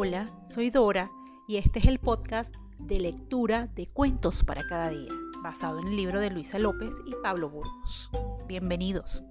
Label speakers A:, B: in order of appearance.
A: Hola, soy Dora y este es el podcast de lectura de cuentos para cada día, basado en el libro de Luisa López y Pablo Burgos. Bienvenidos.